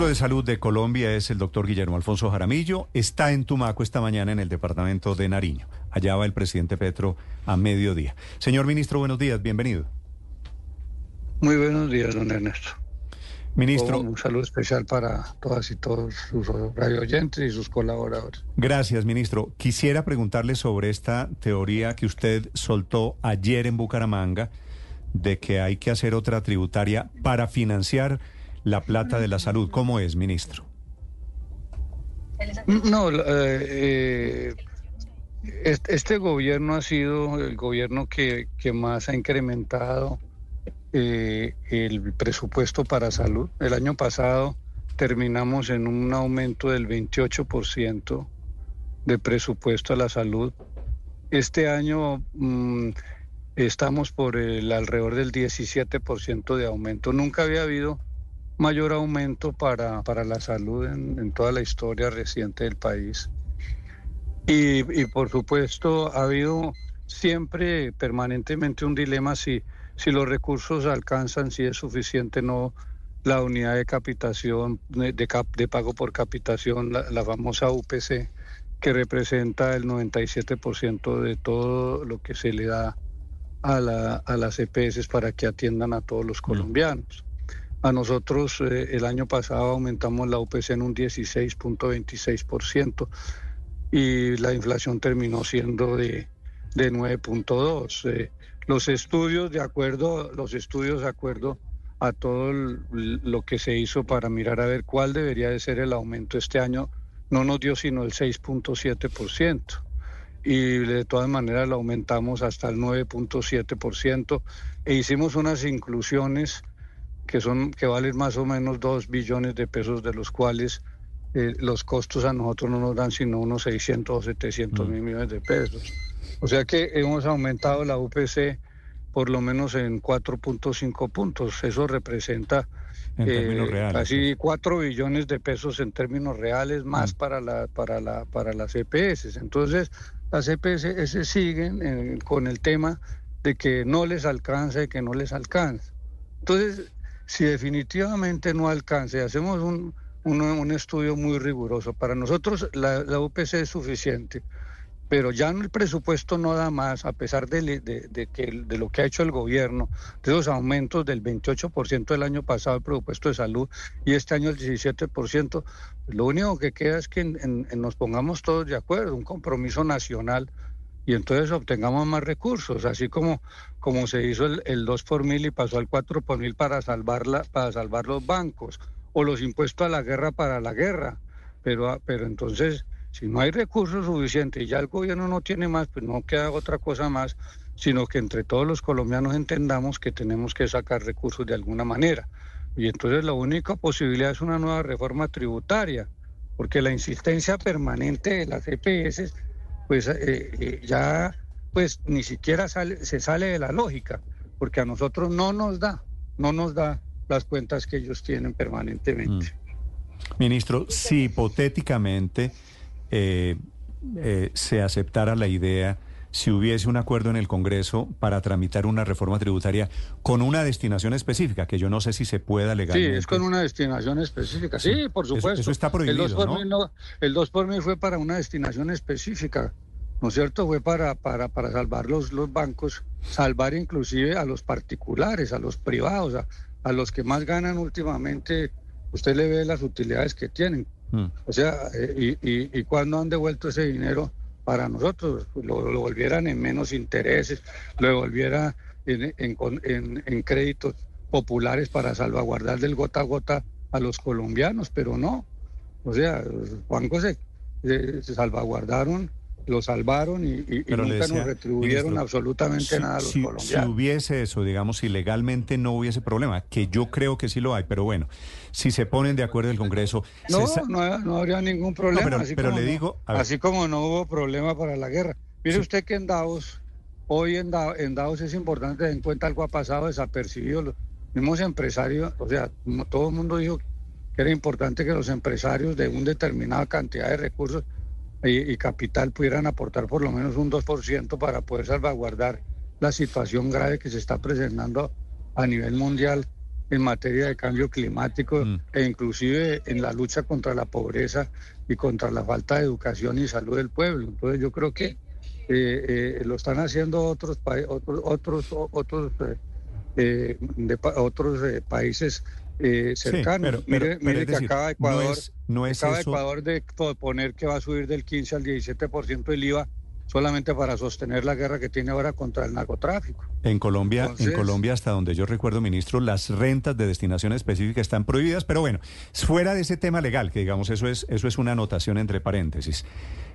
ministro de Salud de Colombia es el doctor Guillermo Alfonso Jaramillo. Está en Tumaco esta mañana en el departamento de Nariño. Allá va el presidente Petro a mediodía. Señor ministro, buenos días, bienvenido. Muy buenos días, don Ernesto. Ministro. Un saludo especial para todas y todos sus radio oyentes y sus colaboradores. Gracias, ministro. Quisiera preguntarle sobre esta teoría que usted soltó ayer en Bucaramanga de que hay que hacer otra tributaria para financiar la plata de la salud. ¿Cómo es, ministro? No, eh, eh, este gobierno ha sido el gobierno que, más ha incrementado eh, el presupuesto para salud. El año pasado terminamos en un aumento del 28% de presupuesto a la salud. Este año mm, estamos por el alrededor del 17% de aumento. Nunca había habido mayor aumento para, para la salud en, toda la historia reciente del país. Y, por supuesto ha habido siempre permanentemente un dilema si, si los recursos alcanzan, si es suficiente no la unidad de capitación, de, de pago por capitación, la, la, famosa UPC, que representa el 97% de todo lo que se le da a, la, a las EPS para que atiendan a todos los colombianos. A nosotros eh, el año pasado aumentamos la UPC en un 16.26% y la inflación terminó siendo de, de 9.2. Eh, los estudios de acuerdo, los estudios de acuerdo a todo lo que se hizo para mirar a ver cuál debería de ser el aumento este año, no nos dio sino el 6.7% y de todas maneras lo aumentamos hasta el 9.7% e hicimos unas inclusiones que son que valen más o menos 2 billones de pesos, de los cuales eh, los costos a nosotros no nos dan sino unos 600 o 700 mil mm. millones de pesos. O sea que hemos aumentado la UPC por lo menos en 4.5 puntos. Eso representa eh, casi 4 billones de pesos en términos reales más mm. para, la, para, la, para las EPS. Entonces, las EPS siguen eh, con el tema de que no les alcanza y que no les alcanza. Entonces, si definitivamente no alcanza, hacemos un, un, estudio muy riguroso. Para nosotros la, UPC es suficiente, pero ya el presupuesto no da más, a pesar de, de, que, de lo que ha hecho el gobierno, de los aumentos del 28% del año pasado el presupuesto de salud y este año el 17%. Lo único que queda es que nos pongamos todos de acuerdo, un compromiso nacional y entonces obtengamos más recursos, así como, como se hizo el, 2 por mil y pasó al 4 por mil para, salvarla, para salvar los bancos, o los impuestos a la guerra para la guerra. Pero, pero entonces, si no hay recursos suficientes y ya el gobierno no tiene más, pues no queda otra cosa más, sino que entre todos los colombianos entendamos que tenemos que sacar recursos de alguna manera. Y entonces la única posibilidad es una nueva reforma tributaria, porque la insistencia permanente de las EPS pues eh, eh, ya pues ni siquiera sale, se sale de la lógica, porque a nosotros no nos da, no nos da las cuentas que ellos tienen permanentemente. Mm. Ministro, si hipotéticamente eh, se aceptara la idea si hubiese un acuerdo en el Congreso para tramitar una reforma tributaria con una destinación específica, que yo no sé si se pueda legalmente. Sí, es con una destinación específica. Sí, por supuesto. Eso, está prohibido, el 2 por ¿no? 2 por mil fue para una destinación específica, ¿no es cierto? Fue para, para, para salvar los, los bancos, salvar inclusive a los particulares, a los privados, a, a los que más ganan últimamente. Usted le ve las utilidades que tienen. Mm. O sea, eh, y, y, y cuando han devuelto ese dinero para nosotros, lo, lo volvieran en menos intereses, lo devolviera en, en, en, créditos populares para salvaguardar del gota a gota a los colombianos, pero no. O sea, los bancos se, se salvaguardaron lo salvaron y, nunca nos retribuyeron absolutamente nada a los colombianos. Si hubiese eso, digamos, si legalmente no hubiese problema, que yo creo que sí lo hay, pero bueno, si se ponen de acuerdo el Congreso... No, no, habría ningún problema. pero, así pero le digo... Así como no hubo problema para la guerra. Mire usted que en Davos, hoy en Davos, en Davos es importante tener en cuenta algo ha pasado desapercibido. Los mismos empresarios, o sea, todo el mundo dijo que era importante que los empresarios de una determinada cantidad de recursos y, capital pudieran aportar por lo menos un 2% para poder salvaguardar la situación grave que se está presentando a nivel mundial en materia de cambio climático mm. e inclusive en la lucha contra la pobreza y contra la falta de educación y salud del pueblo. Entonces yo creo que eh, eh, lo están haciendo otros otros otros otros eh, de otros países cercanos. mire, que acaba Ecuador, no es, acaba Ecuador de poner que va a subir del 15 al 17% el IVA solamente para sostener la guerra que tiene ahora contra el narcotráfico. En Colombia, en Colombia, hasta donde yo recuerdo, ministro, las rentas de destinación específica están prohibidas, pero bueno, fuera de ese tema legal, que digamos eso es, eso es una anotación entre paréntesis.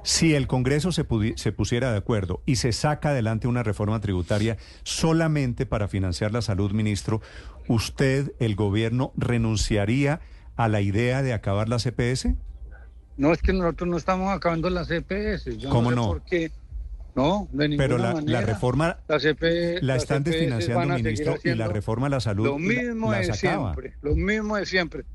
Si el Congreso se, se pusiera de acuerdo y se saca adelante una reforma tributaria solamente para financiar la salud, ministro, ¿usted, el gobierno, renunciaría a la idea de acabar la CPS? No, es que nosotros no estamos acabando la CPS. Yo ¿Cómo no? Sé por qué no, de ninguna Pero la, manera. la reforma la, están desfinanciando, ministro, y la reforma a la salud. Lo mismo de siempre, lo mismo de siempre.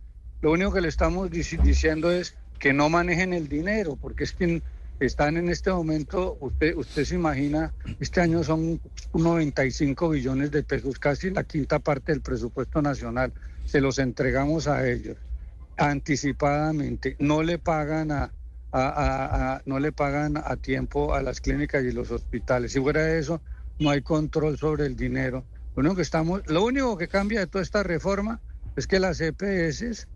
Lo único que le estamos diciendo es que no manejen el dinero, porque es que están en este momento, usted, usted se imagina, este año son 95 billones de pesos, casi la quinta parte del presupuesto nacional. Se los entregamos a ellos anticipadamente, no le pagan a no le pagan a tiempo a las clínicas y los hospitales. Si fuera eso, no hay control sobre el dinero. Lo único que, estamos, lo único que cambia de toda esta reforma es que las EPS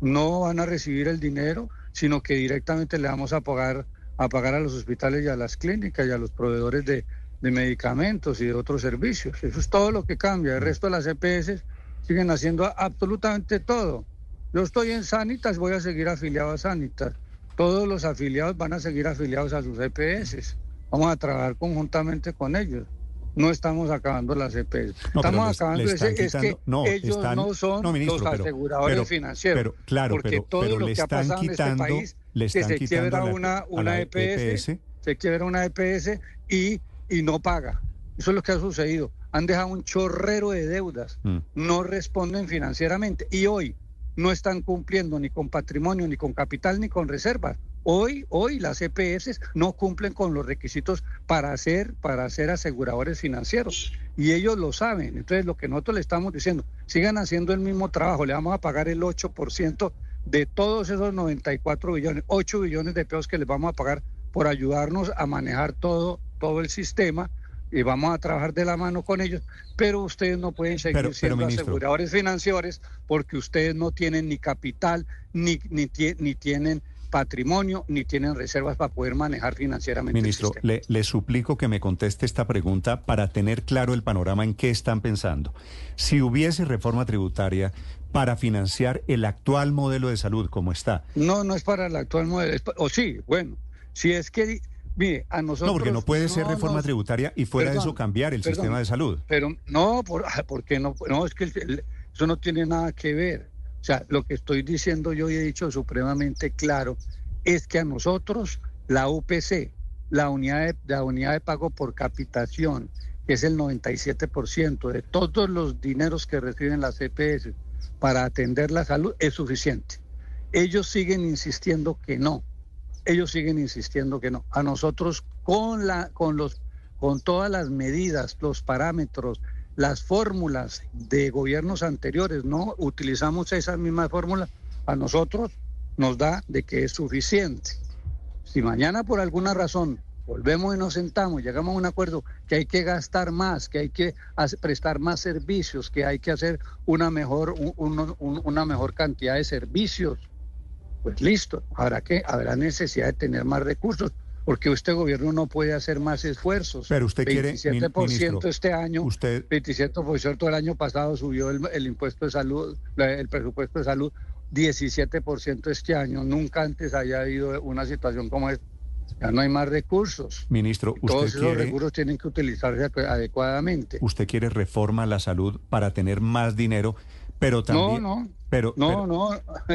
no van a recibir el dinero, sino que directamente le vamos a pagar a pagar a los hospitales y a las clínicas y a los proveedores de, de medicamentos y de otros servicios. Eso es todo lo que cambia. El resto de las EPS siguen haciendo absolutamente todo. Yo estoy en Sanitas, voy a seguir afiliado a Sanitas todos los afiliados van a seguir afiliados a sus EPS. Vamos a trabajar conjuntamente con ellos. No estamos acabando las EPS. estamos acabando es que ellos no son los aseguradores financieros. claro, porque todo lo que ha pasado en este país, que se quiebra una, una EPS, e se quiebra una EPS y, y no paga. Eso es lo que ha sucedido. Han dejado un chorrero de deudas. Mm. No responden financieramente. Y hoy, no están cumpliendo ni con patrimonio, ni con capital, ni con reservas. Hoy, hoy las EPS no cumplen con los requisitos para ser, para ser aseguradores financieros. Y ellos lo saben. Entonces, lo que nosotros le estamos diciendo, sigan haciendo el mismo trabajo, le vamos a pagar el 8% de todos esos 94 billones, 8 billones de pesos que les vamos a pagar por ayudarnos a manejar todo, todo el sistema y vamos a trabajar de la mano con ellos, pero ustedes no pueden seguir siendo aseguradores financieros porque ustedes no tienen ni capital, ni, ni, ni tienen patrimonio, ni tienen reservas para poder manejar financieramente. Ministro, le, le, suplico que me conteste esta pregunta para tener claro el panorama en qué están pensando. Si hubiese reforma tributaria para financiar el actual modelo de salud como está. No, no es para el actual modelo, o sí, bueno, si es que Mire, a nosotros. No, porque no puede ser reforma tributaria y fuera de eso cambiar el sistema de salud. Pero no, por, ah, porque no, no, es que eso no tiene nada que ver. O sea, lo que estoy diciendo yo y he dicho supremamente claro es que a nosotros la UPC, la unidad de, la unidad de pago por capitación, que es el 97% de todos los dineros que reciben las EPS para atender la salud, es suficiente. Ellos siguen insistiendo que no ellos siguen insistiendo que no. A nosotros con la con los con todas las medidas, los parámetros, las fórmulas de gobiernos anteriores, no utilizamos esas mismas fórmulas, a nosotros nos da de que es suficiente. Si mañana por alguna razón volvemos y nos sentamos, llegamos a un acuerdo que hay que gastar más, que hay que prestar más servicios, que hay que hacer una mejor, una mejor cantidad de servicios pues listo, habrá que habrá necesidad de tener más recursos porque este gobierno no puede hacer más esfuerzos. Pero usted 27% quiere, este año, usted... 27% el año pasado subió el, impuesto de salud, el presupuesto de salud, 17% este año. Nunca antes haya habido una situación como esta. Ya no hay más recursos. Ministro, usted todos esos recursos tienen que utilizarse adecuadamente. ¿Usted quiere reforma a la salud para tener más dinero pero también, no, no. Pero, no, no.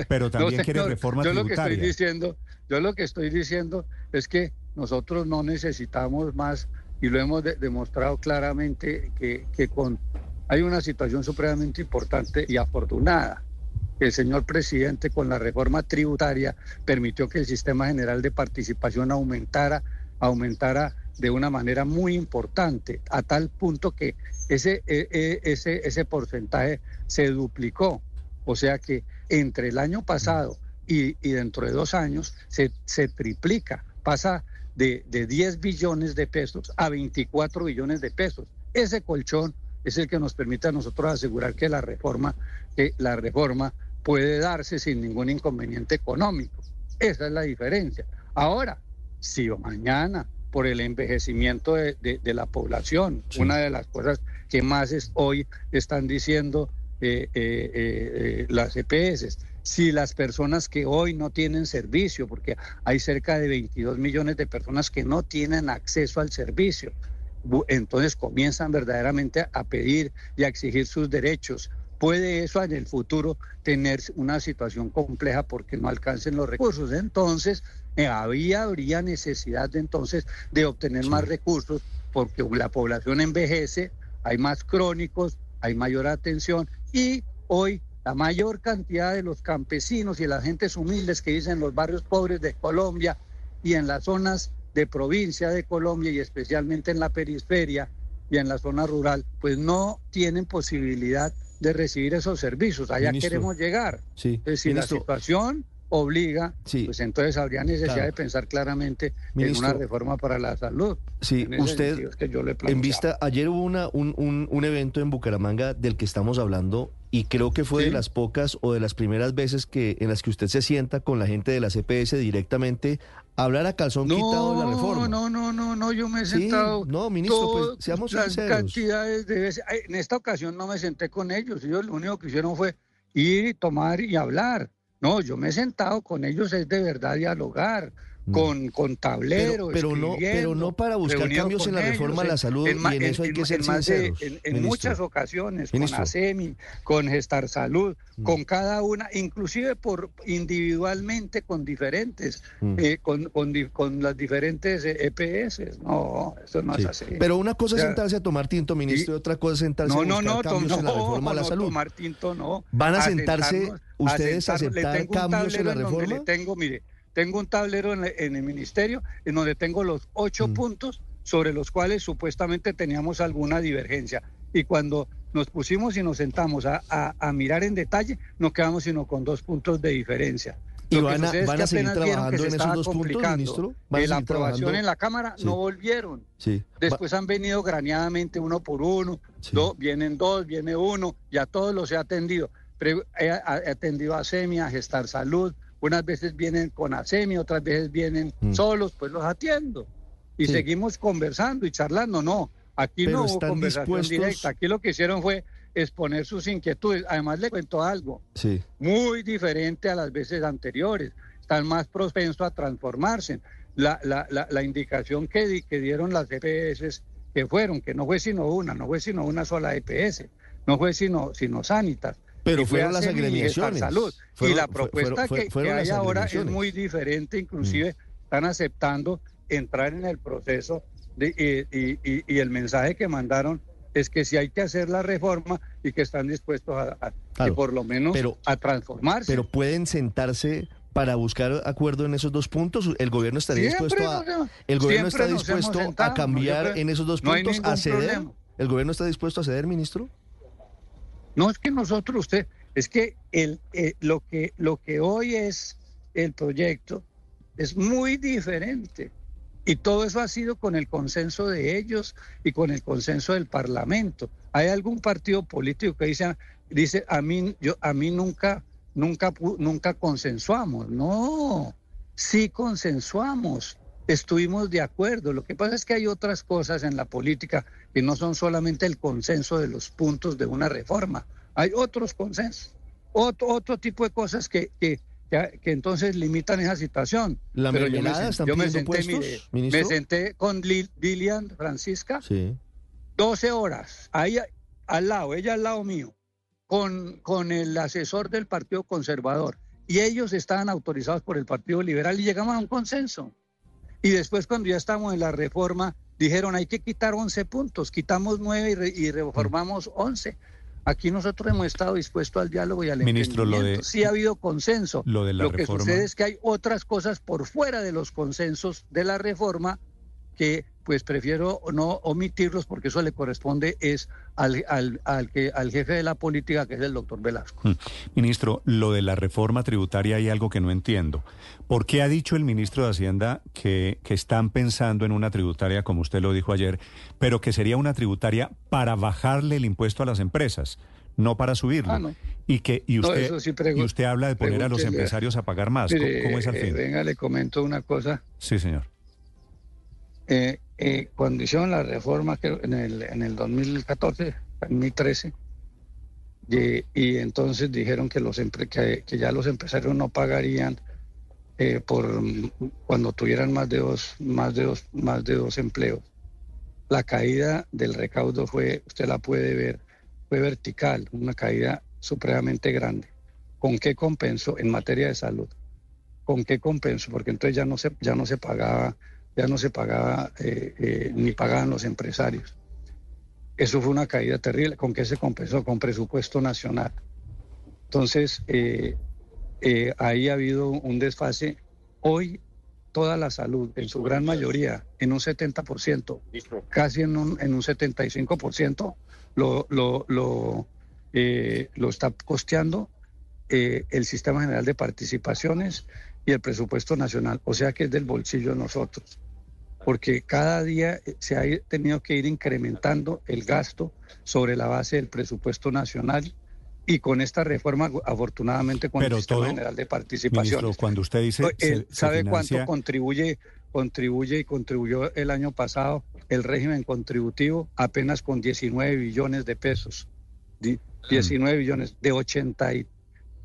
Pero también quiere reforma yo tributaria. Lo que estoy diciendo, yo lo que estoy diciendo es que nosotros no necesitamos más y lo hemos demostrado claramente que, que con hay una situación supremamente importante y afortunada. El señor presidente con la reforma tributaria permitió que el sistema general de participación aumentara aumentara de una manera muy importante, a tal punto que ese, e, e, ese, ese porcentaje se duplicó. O sea que entre el año pasado y, dentro de dos años se, se triplica, pasa de, de 10 billones de pesos a 24 billones de pesos. Ese colchón es el que nos permite a nosotros asegurar que la reforma, que la reforma puede darse sin ningún inconveniente económico. Esa es la diferencia. Ahora, si mañana por el envejecimiento de, la población, una de las cosas que más hoy están diciendo eh, eh, eh, las EPS, si las personas que hoy no tienen servicio, porque hay cerca de 22 millones de personas que no tienen acceso al servicio, entonces comienzan verdaderamente a pedir y a exigir sus derechos. Puede eso en el futuro tener una situación compleja porque no alcancen los recursos. Entonces, había, habría necesidad de, entonces de obtener más recursos porque la población envejece, hay más crónicos, hay mayor atención y hoy la mayor cantidad de los campesinos y las gentes humildes que dicen los barrios pobres de Colombia y en las zonas de provincia de Colombia y especialmente en la periferia y en la zona rural, pues no tienen posibilidad de recibir esos servicios. Allá queremos llegar. Sí. Es decir, la situación obliga, pues entonces habría necesidad de pensar claramente en una reforma para la salud. Sí, usted, que yo le en vista, ayer hubo una, un, un, un, evento en Bucaramanga del que estamos hablando y creo que fue de las pocas o de las primeras veces que en las que usted se sienta con la gente de la CPS directamente a hablar a calzón quitado de la reforma. No, no, no, no, yo me he sentado. no, ministro, pues seamos las cantidades de veces. En esta ocasión no me senté con ellos, ellos lo único que hicieron fue ir y tomar y hablar. No, yo me he sentado con ellos, es de verdad dialogar, con, con tablero. Pero, no, pero no para buscar cambios en la reforma de la salud, en, y en, eso hay que ser sinceros. en, muchas ocasiones, con ASEMI, con Gestar Salud, mm. con cada una, inclusive por individualmente con diferentes, mm. eh, con, con, las diferentes EPS. E no, eso no es así. Pero una cosa es sentarse a tomar tinto, ministro, y otra cosa es sentarse a buscar no, cambios en la reforma de la salud. tomar tinto no. ¿Van a, sentarse ustedes a aceptar cambios en la reforma? Le tengo, mire, tengo un tablero en, el ministerio en donde tengo los ocho mm. puntos sobre los cuales supuestamente teníamos alguna divergencia. Y cuando nos pusimos y nos sentamos a, mirar en detalle, no quedamos sino con dos puntos de diferencia. ¿Y van a, van a seguir trabajando en esos dos puntos, ministro? la aprobación en la Cámara no volvieron. Sí. Después han venido graneadamente uno por uno, vienen dos, viene uno, ya todos los he atendido. he, atendido a SEMIA, a Gestar Salud, unas veces vienen con ASEMI, otras veces vienen mm. solos, pues los atiendo. Y seguimos conversando y charlando. No, aquí no hubo conversación directa. Aquí lo que hicieron fue exponer sus inquietudes. Además, le cuento algo sí. muy diferente a las veces anteriores. Están más propensos a transformarse. La, la, la, la indicación que, que dieron las EPS que fueron, que no fue sino una, no fue sino una sola EPS, no fue sino, sino Sanitas pero fueron las agremiaciones. Salud. y la propuesta que, hay ahora es muy diferente, inclusive mm. están aceptando entrar en el proceso de, y, el mensaje que mandaron es que si hay que hacer la reforma y que están dispuestos a, por lo menos a transformarse. Pero pueden sentarse para buscar acuerdo en esos dos puntos. El gobierno está dispuesto a el gobierno está dispuesto a cambiar en esos dos puntos, a ceder. ¿El gobierno está dispuesto a ceder, ministro? No es que nosotros, usted, es que el, eh, lo, que, lo que hoy es el proyecto es muy diferente. Y todo eso ha sido con el consenso de ellos y con el consenso del Parlamento. Hay algún partido político que dice, dice a mí, yo, a mí nunca, nunca, nunca consensuamos. No, sí consensuamos estuvimos de acuerdo. Lo que pasa es que hay otras cosas en la política que no son solamente el consenso de los puntos de una reforma. Hay otros consensos, otro, otro tipo de cosas que, que, que, entonces limitan esa situación. La Pero yo me, yo me senté, me senté con Lilian Francisca, sí. 12 horas, ahí al lado, ella al lado mío, con, con el asesor del Partido Conservador. Y ellos estaban autorizados por el Partido Liberal y llegamos a un consenso. Y después cuando ya estamos en la reforma, dijeron hay que quitar 11 puntos, quitamos 9 y, reformamos 11. Aquí nosotros hemos estado dispuestos al diálogo y al Ministro, entendimiento. sí ha habido consenso. Lo, de la que sucede es que hay otras cosas por fuera de los consensos de la reforma que pues prefiero no omitirlos porque eso le corresponde es al, al, que, al jefe de la política, que es el doctor Velasco. Hmm. Ministro, lo de la reforma tributaria hay algo que no entiendo. ¿Por qué ha dicho el ministro de Hacienda que, que están pensando en una tributaria, como usted lo dijo ayer, pero que sería una tributaria para bajarle el impuesto a las empresas? no para subirlo. Ah, y que y usted y usted habla de poner a los empresarios a pagar más. ¿Cómo, es al fin? venga, le comento una cosa. Sí, señor. Eh, eh, cuando hicieron la reforma en el, en el 2014, 2013, y, entonces dijeron que, los que, ya los empresarios no pagarían eh, por cuando tuvieran más de dos más de más de dos empleos la caída del recaudo fue usted la puede ver fue vertical, una caída supremamente grande. ¿Con qué compenso en materia de salud? ¿Con qué compenso? Porque entonces ya no se, ya no se pagaba, ya no se pagaba eh, eh, ni pagaban los empresarios. Eso fue una caída terrible. ¿Con qué se compensó? Con presupuesto nacional. Entonces, eh, ahí ha habido un desfase. Hoy toda la salud, en su gran mayoría, en un 70%, casi en un, en un 75%, lo, lo, lo, lo está costeando el Sistema General de Participaciones y el presupuesto nacional, o sea que es del bolsillo de nosotros, porque cada día se ha tenido que ir incrementando el gasto sobre la base del presupuesto nacional y con esta reforma, afortunadamente, con el Sistema General de Participación. cuando usted dice. Eh, ¿Sabe cuánto contribuye, contribuye y contribuyó el año pasado el régimen contributivo apenas con 19 billones de pesos. 19 mm. billones de 80 y,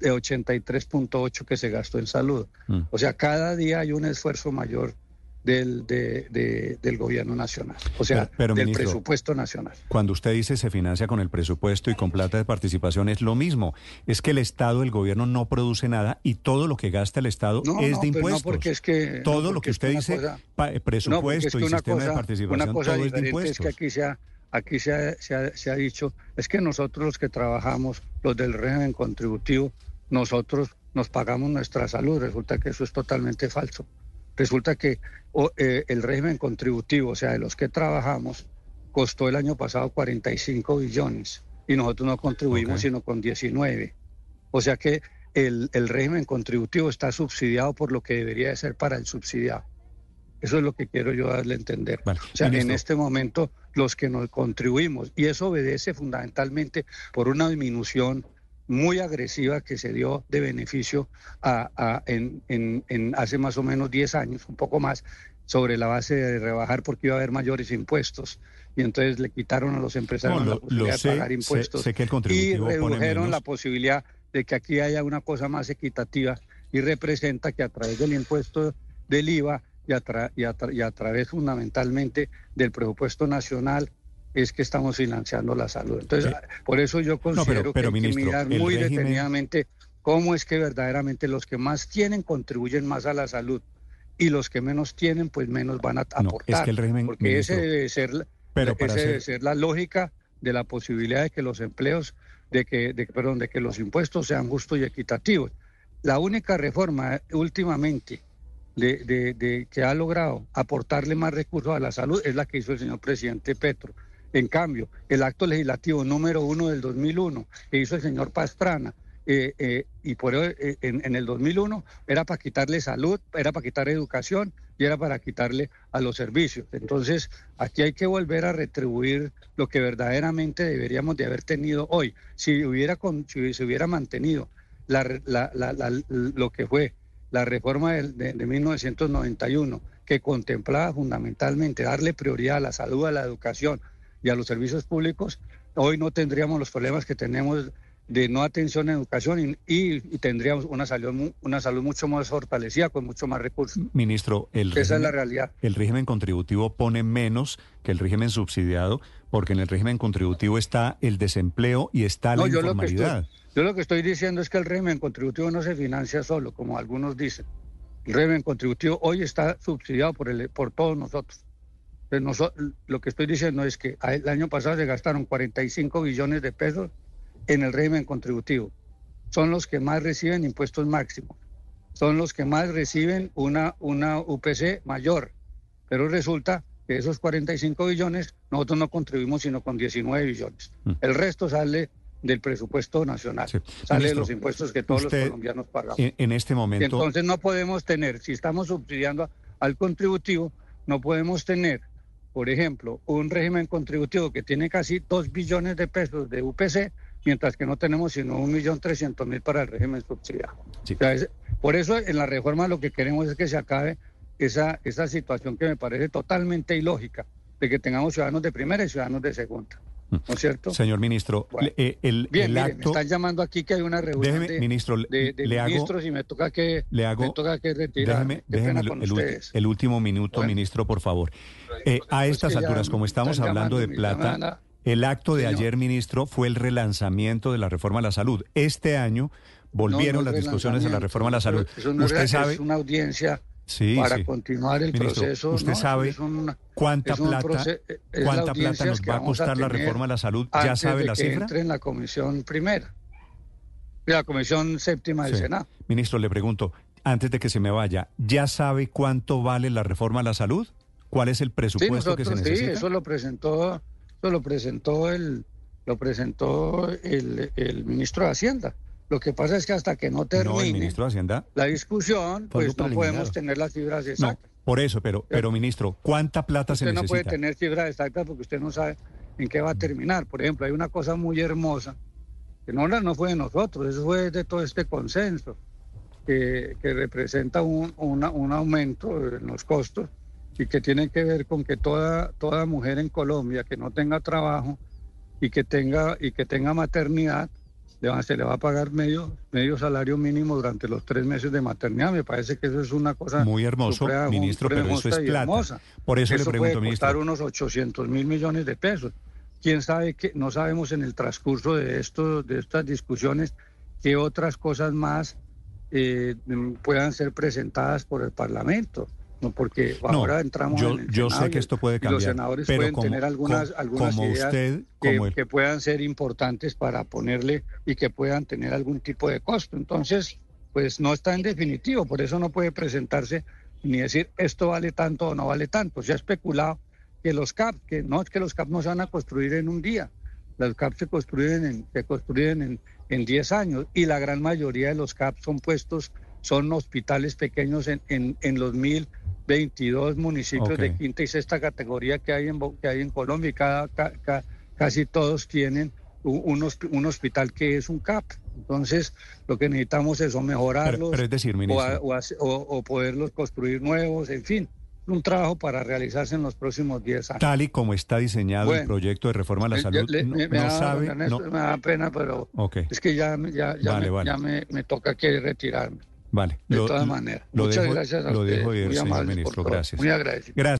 de 83.8 que se gastó en salud. Mm. O sea, cada día hay un esfuerzo mayor del, del gobierno nacional, o sea, del presupuesto nacional. Cuando usted dice se financia con el presupuesto y con plata de participación, es lo mismo. Es que el Estado, el gobierno no produce nada y todo lo que gasta el Estado es de impuestos. porque es que, todo lo que usted dice, presupuesto y sistema de participación, todo es de impuestos. Es que aquí se ha, aquí se ha, se ha dicho, es que nosotros los que trabajamos, los del régimen contributivo, nosotros nos pagamos nuestra salud. Resulta que eso es totalmente falso. Resulta que eh, el régimen contributivo, o sea, de los que trabajamos, costó el año pasado 45 billones y nosotros no contribuimos sino con 19. O sea que el, régimen contributivo está subsidiado por lo que debería de ser para el subsidiado. Eso es lo que quiero yo darle a entender. o sea, en este momento los que nos contribuimos, y eso obedece fundamentalmente por una disminución muy agresiva que se dio de beneficio a, en, en, hace más o menos 10 años, un poco más, sobre la base de rebajar porque iba a haber mayores impuestos. Y entonces le quitaron a los empresarios la posibilidad de pagar impuestos y redujeron la posibilidad de que aquí haya una cosa más equitativa y representa que a través del impuesto del IVA y y y a través fundamentalmente del presupuesto nacional es que estamos financiando la salud. Entonces, por eso yo considero que hay que mirar muy detenidamente cómo es que verdaderamente los que más tienen contribuyen más a la salud y los que menos tienen, pues menos van a aportar. porque ese debe ser, pero debe ser la lógica de la posibilidad de que los empleos, de que, de, perdón, de que los impuestos sean justos y equitativos. La única reforma últimamente de, de, que ha logrado aportarle más recursos a la salud es la que hizo el señor presidente Petro. En cambio, el acto legislativo número uno del 2001 que hizo el señor Pastrana, eh, eh, y por eh, en, el 2001 era para quitarle salud, era para quitar educación y era para quitarle a los servicios. Entonces, aquí hay que volver a retribuir lo que verdaderamente deberíamos de haber tenido hoy. Si hubiera con, si se hubiera mantenido lo que fue la reforma de, de 1991, que contemplaba fundamentalmente darle prioridad a la salud, a la educación, y a los servicios públicos, hoy no tendríamos los problemas que tenemos de no atención en educación y, tendríamos una salud, una salud mucho más fortalecida, con mucho más recursos. Ministro, el esa es la realidad. El régimen contributivo pone menos que el régimen subsidiado, porque en el régimen contributivo está el desempleo y está la informalidad. yo lo que estoy diciendo es que el régimen contributivo no se financia solo, como algunos dicen. El régimen contributivo hoy está subsidiado por, el, por todos nosotros lo que estoy diciendo es que el año pasado se gastaron 45 billones de pesos en el régimen contributivo. Son los que más reciben impuestos máximos. Son los que más reciben una, una UPC mayor. Pero resulta de esos 45 billones, nosotros no contribuimos sino con 19 billones. Mm. El resto sale del presupuesto nacional, sale de los impuestos que todos los colombianos pagamos. En, este momento. Entonces no podemos tener, si estamos subsidiando al contributivo, no podemos tener, por ejemplo, un régimen contributivo que tiene casi 2 billones de pesos de UPC, mientras que no tenemos sino 1.300.000 para el régimen subsidiado. por eso en la reforma lo que queremos es que se acabe esa, esa situación que me parece totalmente ilógica, de que tengamos ciudadanos de primera y ciudadanos de segunda. ¿No es cierto? Señor ministro, eh, el, bien, me están llamando aquí que hay una reunión de, ministro, de, ministros y me toca que, le hago, me toca que retirar. Déjeme, el, último minuto, ministro, por favor. Eh, a estas alturas, como estamos hablando de plata, el acto de ayer, ministro, fue el relanzamiento de la reforma a la salud. Este año volvieron las discusiones de la reforma a la salud. Usted sabe. Es una audiencia para continuar el proceso. ¿Usted sabe cuánta plata, cuánta plata nos va a costar la reforma a la salud? ¿Ya sabe la cifra? Entre en la comisión primera, la comisión séptima del Senado. Ministro, le pregunto, antes de que se me vaya, ¿ya sabe cuánto vale la reforma a la salud? ¿Cuál es el presupuesto que se necesita? Sí, eso lo presentó, eso lo presentó el, lo presentó el, el ministro de Hacienda. Lo que pasa es que hasta que no termine la discusión, pues no podemos tener las cifras exactas. por eso, pero, pero ministro, ¿cuánta plata se necesita? Usted no puede tener cifras exactas porque usted no sabe en qué va a terminar. Por ejemplo, hay una cosa muy hermosa, que no, no fue de nosotros, eso fue de todo este consenso, que, representa un, un aumento en los costos y que tiene que ver con que toda, toda mujer en Colombia que no tenga trabajo y que tenga, y que tenga maternidad, se le va a pagar medio, medio salario mínimo durante los tres meses de maternidad. Me parece que eso es una cosa muy hermoso, ministro, pero eso es plata. Por eso, le pregunto, puede costar unos 800 mil millones de pesos. Quién sabe que no sabemos en el transcurso de esto, de estas discusiones, qué otras cosas más eh, puedan ser presentadas por el Parlamento porque ahora entramos yo, en yo sé que esto puede cambiar, los senadores pueden tener algunas, algunas ideas que, puedan ser importantes para ponerle y que puedan tener algún tipo de costo. Entonces, pues no está en definitivo, por eso no puede presentarse ni decir esto vale tanto o no vale tanto. Se ha especulado que los CAP, que no es que los CAP no se van a construir en un día, los CAP se construyen en, se construyen en, en 10 años y la gran mayoría de los CAP son puestos, son hospitales pequeños en, en, en los mil 22 municipios de quinta y sexta categoría que hay en, que hay en Colombia y cada, casi todos tienen un, un, hospital que es un CAP. Entonces, lo que necesitamos es o mejorarlos decir, o, poderlos construir nuevos, en fin un trabajo para realizarse en los próximos 10 años. Tal y como está diseñado el proyecto de reforma a la salud, me, no, da, sabe... me da pena, pero es que ya, ya, ya, me, ya me, toca que retirarme. Vale. De todas maneras. Muchas gracias a lo. Dejo ir, señor ministro. Gracias. Muy agradecido. Gracias.